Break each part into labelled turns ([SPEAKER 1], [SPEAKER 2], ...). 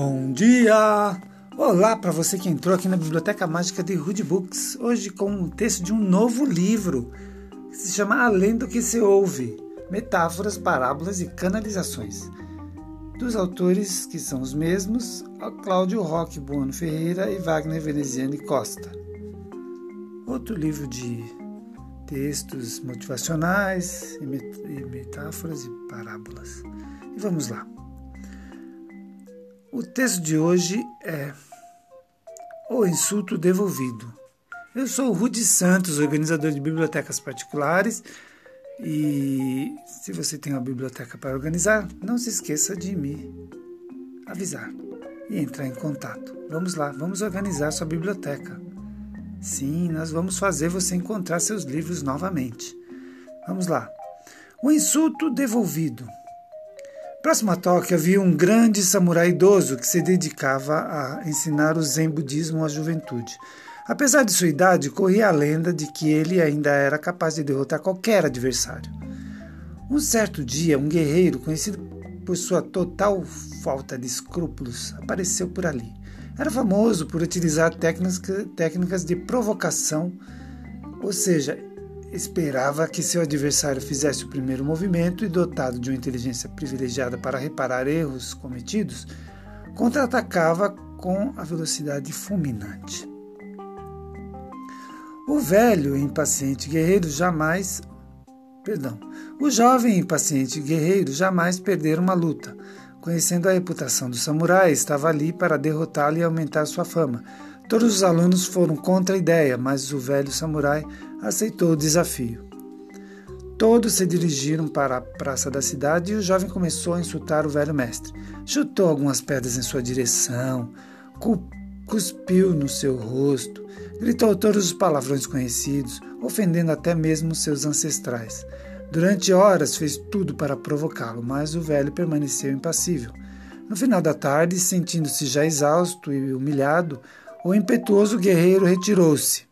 [SPEAKER 1] Bom dia! Olá para você que entrou aqui na Biblioteca Mágica de Rude Books, hoje com um texto de um novo livro que se chama Além do que se ouve: Metáforas, Parábolas e Canalizações. Dos autores que são os mesmos, Cláudio Roque Bueno Ferreira e Wagner Veneziane Costa. Outro livro de textos motivacionais e metáforas e parábolas. E vamos lá. O texto de hoje é O Insulto Devolvido. Eu sou o Rudi Santos, organizador de bibliotecas particulares. E se você tem uma biblioteca para organizar, não se esqueça de me avisar e entrar em contato. Vamos lá, vamos organizar sua biblioteca. Sim, nós vamos fazer você encontrar seus livros novamente. Vamos lá. O insulto devolvido. Próximo a Tóquio havia um grande samurai idoso que se dedicava a ensinar o Zen budismo à juventude. Apesar de sua idade, corria a lenda de que ele ainda era capaz de derrotar qualquer adversário. Um certo dia, um guerreiro, conhecido por sua total falta de escrúpulos, apareceu por ali. Era famoso por utilizar técnicas, técnicas de provocação, ou seja, Esperava que seu adversário fizesse o primeiro movimento e, dotado de uma inteligência privilegiada para reparar erros cometidos, contra-atacava com a velocidade fulminante. O velho e impaciente guerreiro jamais. Perdão. O jovem e impaciente guerreiro jamais perderam uma luta. Conhecendo a reputação do samurai, estava ali para derrotá-lo e aumentar sua fama. Todos os alunos foram contra a ideia, mas o velho samurai aceitou o desafio. Todos se dirigiram para a praça da cidade e o jovem começou a insultar o velho mestre. Chutou algumas pedras em sua direção, cuspiu no seu rosto, gritou todos os palavrões conhecidos, ofendendo até mesmo seus ancestrais. Durante horas fez tudo para provocá-lo, mas o velho permaneceu impassível. No final da tarde, sentindo-se já exausto e humilhado, o impetuoso guerreiro retirou-se.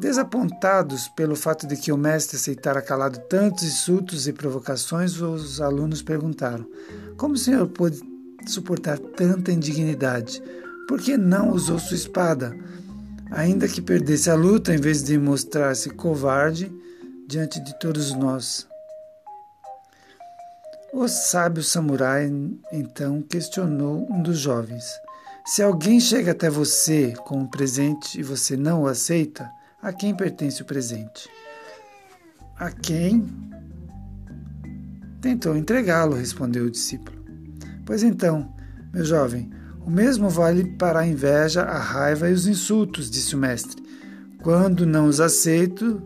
[SPEAKER 1] Desapontados pelo fato de que o mestre aceitara calado tantos insultos e provocações, os alunos perguntaram: Como o senhor pôde suportar tanta indignidade? Por que não usou sua espada? Ainda que perdesse a luta, em vez de mostrar-se covarde diante de todos nós. O sábio samurai então questionou um dos jovens: Se alguém chega até você com um presente e você não o aceita, a quem pertence o presente? A quem tentou entregá-lo, respondeu o discípulo. Pois então, meu jovem, o mesmo vale para a inveja, a raiva e os insultos, disse o mestre. Quando não os aceito,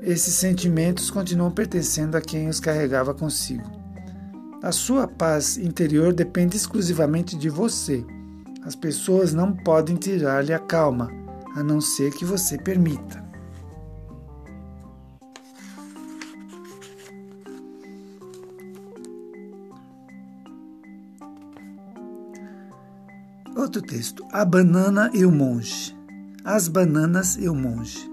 [SPEAKER 1] esses sentimentos continuam pertencendo a quem os carregava consigo. A sua paz interior depende exclusivamente de você. As pessoas não podem tirar-lhe a calma a não ser que você permita. Outro texto: A banana e o monge. As bananas e o monge.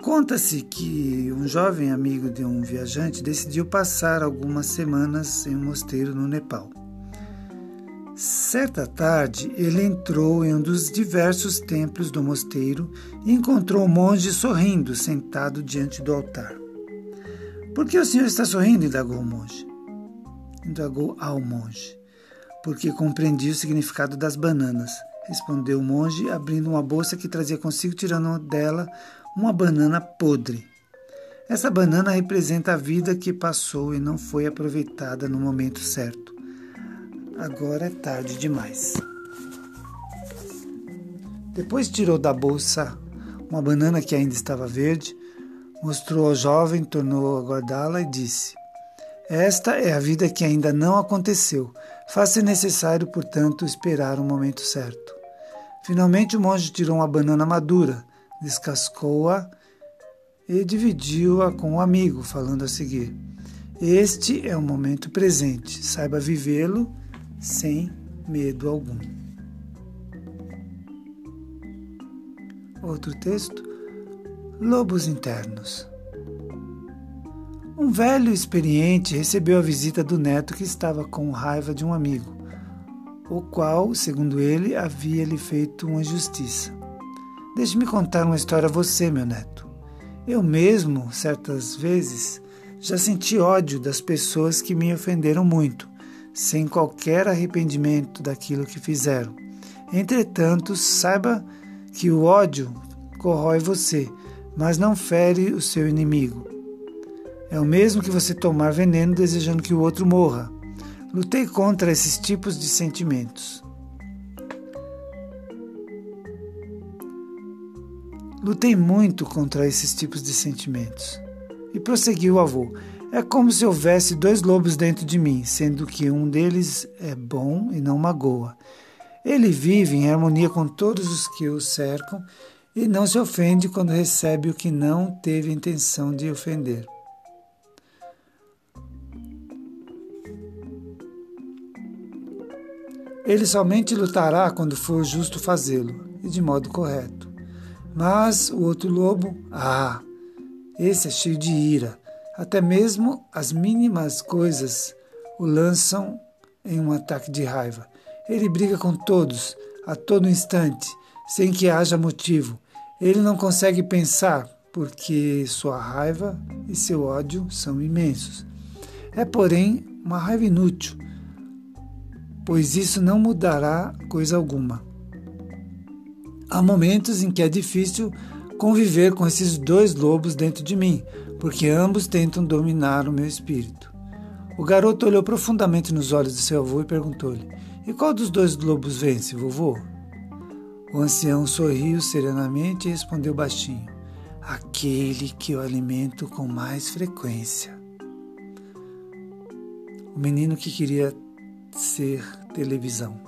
[SPEAKER 1] Conta-se que um jovem amigo de um viajante decidiu passar algumas semanas em um mosteiro no Nepal. Certa tarde, ele entrou em um dos diversos templos do mosteiro e encontrou o monge sorrindo, sentado diante do altar. Por que o senhor está sorrindo? indagou o monge. Indagou ao monge. Porque compreendi o significado das bananas, respondeu o monge, abrindo uma bolsa que trazia consigo, tirando dela uma banana podre. Essa banana representa a vida que passou e não foi aproveitada no momento certo. Agora é tarde demais. Depois tirou da bolsa uma banana que ainda estava verde, mostrou ao jovem, tornou a guardá-la e disse: Esta é a vida que ainda não aconteceu. Faz-se necessário, portanto, esperar o momento certo. Finalmente o monge tirou uma banana madura, descascou-a e dividiu-a com o um amigo, falando a seguir: Este é o momento presente, saiba vivê-lo sem medo algum. Outro texto: Lobos internos. Um velho experiente recebeu a visita do neto que estava com raiva de um amigo. o qual, segundo ele, havia lhe feito uma justiça. Deixe-me contar uma história a você, meu neto. Eu mesmo, certas vezes, já senti ódio das pessoas que me ofenderam muito, sem qualquer arrependimento daquilo que fizeram. Entretanto, saiba que o ódio corrói você, mas não fere o seu inimigo. É o mesmo que você tomar veneno desejando que o outro morra. Lutei contra esses tipos de sentimentos. Lutei muito contra esses tipos de sentimentos. E prosseguiu o avô. É como se houvesse dois lobos dentro de mim, sendo que um deles é bom e não magoa. Ele vive em harmonia com todos os que o cercam e não se ofende quando recebe o que não teve intenção de ofender. Ele somente lutará quando for justo fazê-lo e de modo correto. Mas o outro lobo, ah, esse é cheio de ira. Até mesmo as mínimas coisas o lançam em um ataque de raiva. Ele briga com todos, a todo instante, sem que haja motivo. Ele não consegue pensar, porque sua raiva e seu ódio são imensos. É, porém, uma raiva inútil, pois isso não mudará coisa alguma. Há momentos em que é difícil conviver com esses dois lobos dentro de mim, porque ambos tentam dominar o meu espírito. O garoto olhou profundamente nos olhos de seu avô e perguntou-lhe: E qual dos dois lobos vence, vovô? O ancião sorriu serenamente e respondeu baixinho: Aquele que eu alimento com mais frequência. O menino que queria ser televisão.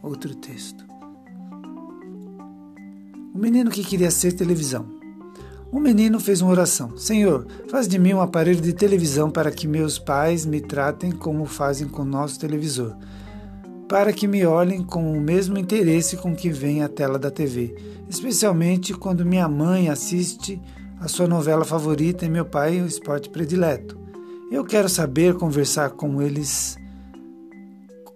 [SPEAKER 1] Outro texto. O menino que queria ser televisão. Um menino fez uma oração: Senhor, faz de mim um aparelho de televisão para que meus pais me tratem como fazem com nosso televisor, para que me olhem com o mesmo interesse com que vem a tela da TV, especialmente quando minha mãe assiste a sua novela favorita e meu pai o esporte predileto. Eu quero saber conversar com eles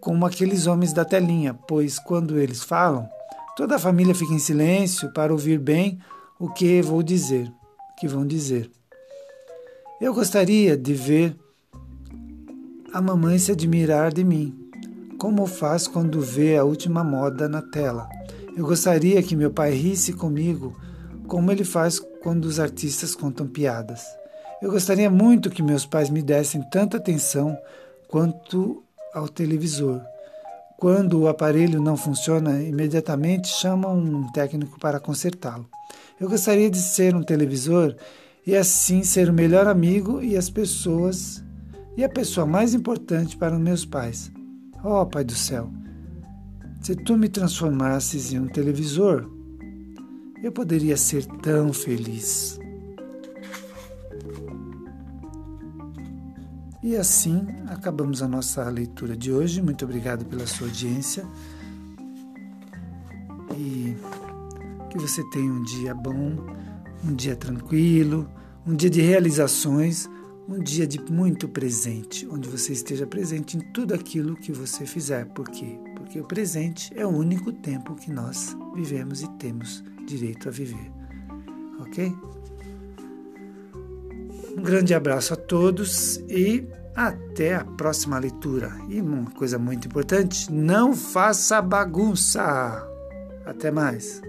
[SPEAKER 1] como aqueles homens da telinha, pois quando eles falam, toda a família fica em silêncio para ouvir bem o que vou dizer, que vão dizer. Eu gostaria de ver a mamãe se admirar de mim, como faz quando vê a última moda na tela. Eu gostaria que meu pai risse comigo, como ele faz quando os artistas contam piadas. Eu gostaria muito que meus pais me dessem tanta atenção quanto ao televisor. Quando o aparelho não funciona, imediatamente chamam um técnico para consertá-lo. Eu gostaria de ser um televisor e assim ser o melhor amigo e as pessoas e a pessoa mais importante para meus pais. Oh, Pai do céu, se tu me transformasses em um televisor, eu poderia ser tão feliz. E assim acabamos a nossa leitura de hoje. Muito obrigado pela sua audiência. Que você tenha um dia bom, um dia tranquilo, um dia de realizações, um dia de muito presente, onde você esteja presente em tudo aquilo que você fizer. Por quê? Porque o presente é o único tempo que nós vivemos e temos direito a viver. Ok? Um grande abraço a todos e até a próxima leitura. E uma coisa muito importante: não faça bagunça. Até mais.